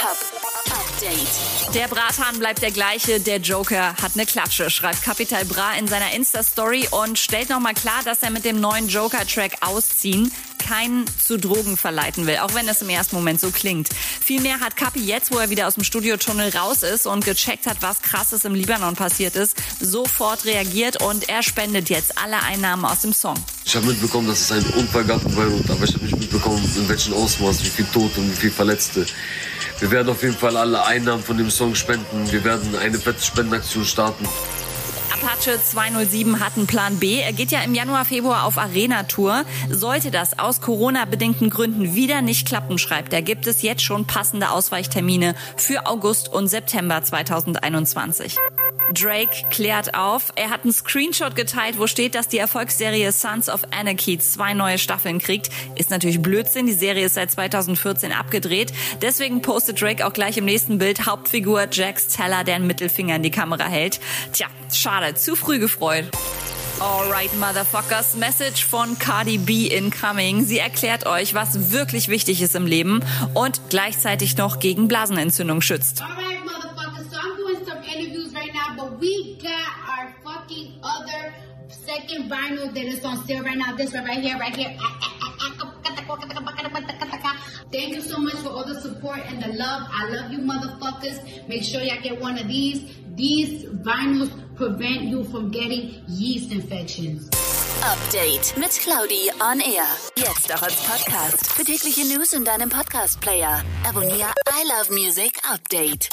Hip-Hop Update. Der Brathahn bleibt der gleiche, der Joker hat eine Klatsche, schreibt Capital Bra in seiner Insta-Story und stellt nochmal klar, dass er mit dem neuen Joker-Track Ausziehen keinen zu Drogen verleiten will, auch wenn es im ersten Moment so klingt. Vielmehr hat Capi jetzt, wo er wieder aus dem Studiotunnel raus ist und gecheckt hat, was krasses im Libanon passiert ist, sofort reagiert und er spendet jetzt alle Einnahmen aus dem Song. Ich habe mitbekommen, dass es einen Unfall gab in Beirut, aber ich habe nicht mitbekommen, in welchem Ausmaß, wie viel Tote und wie viel Verletzte. Wir werden auf jeden Fall alle Einnahmen von dem Song spenden. Wir werden eine fette Spendenaktion starten. Apache 207 hat einen Plan B. Er geht ja im Januar, Februar auf Arena-Tour. Sollte das aus Corona-bedingten Gründen wieder nicht klappen, schreibt er, gibt es jetzt schon passende Ausweichtermine für August und September 2021. Drake klärt auf. Er hat einen Screenshot geteilt, wo steht, dass die Erfolgsserie Sons of Anarchy zwei neue Staffeln kriegt. Ist natürlich Blödsinn. Die Serie ist seit 2014 abgedreht. Deswegen postet Drake auch gleich im nächsten Bild Hauptfigur Jax Teller, der einen Mittelfinger in die Kamera hält. Tja, schade. Zu früh gefreut. Alright, Motherfuckers. Message von Cardi B incoming. Sie erklärt euch, was wirklich wichtig ist im Leben und gleichzeitig noch gegen Blasenentzündung schützt. Interviews right now, but we got our fucking other second vinyl that is on sale right now. This one right here, right here. Thank you so much for all the support and the love. I love you, motherfuckers. Make sure y'all get one of these. These vinyls prevent you from getting yeast infections. Update mit Claudi on Air. Jetzt auch als Podcast. Für tägliche News in deinem Podcast-Player. Abonniere I Love Music Update.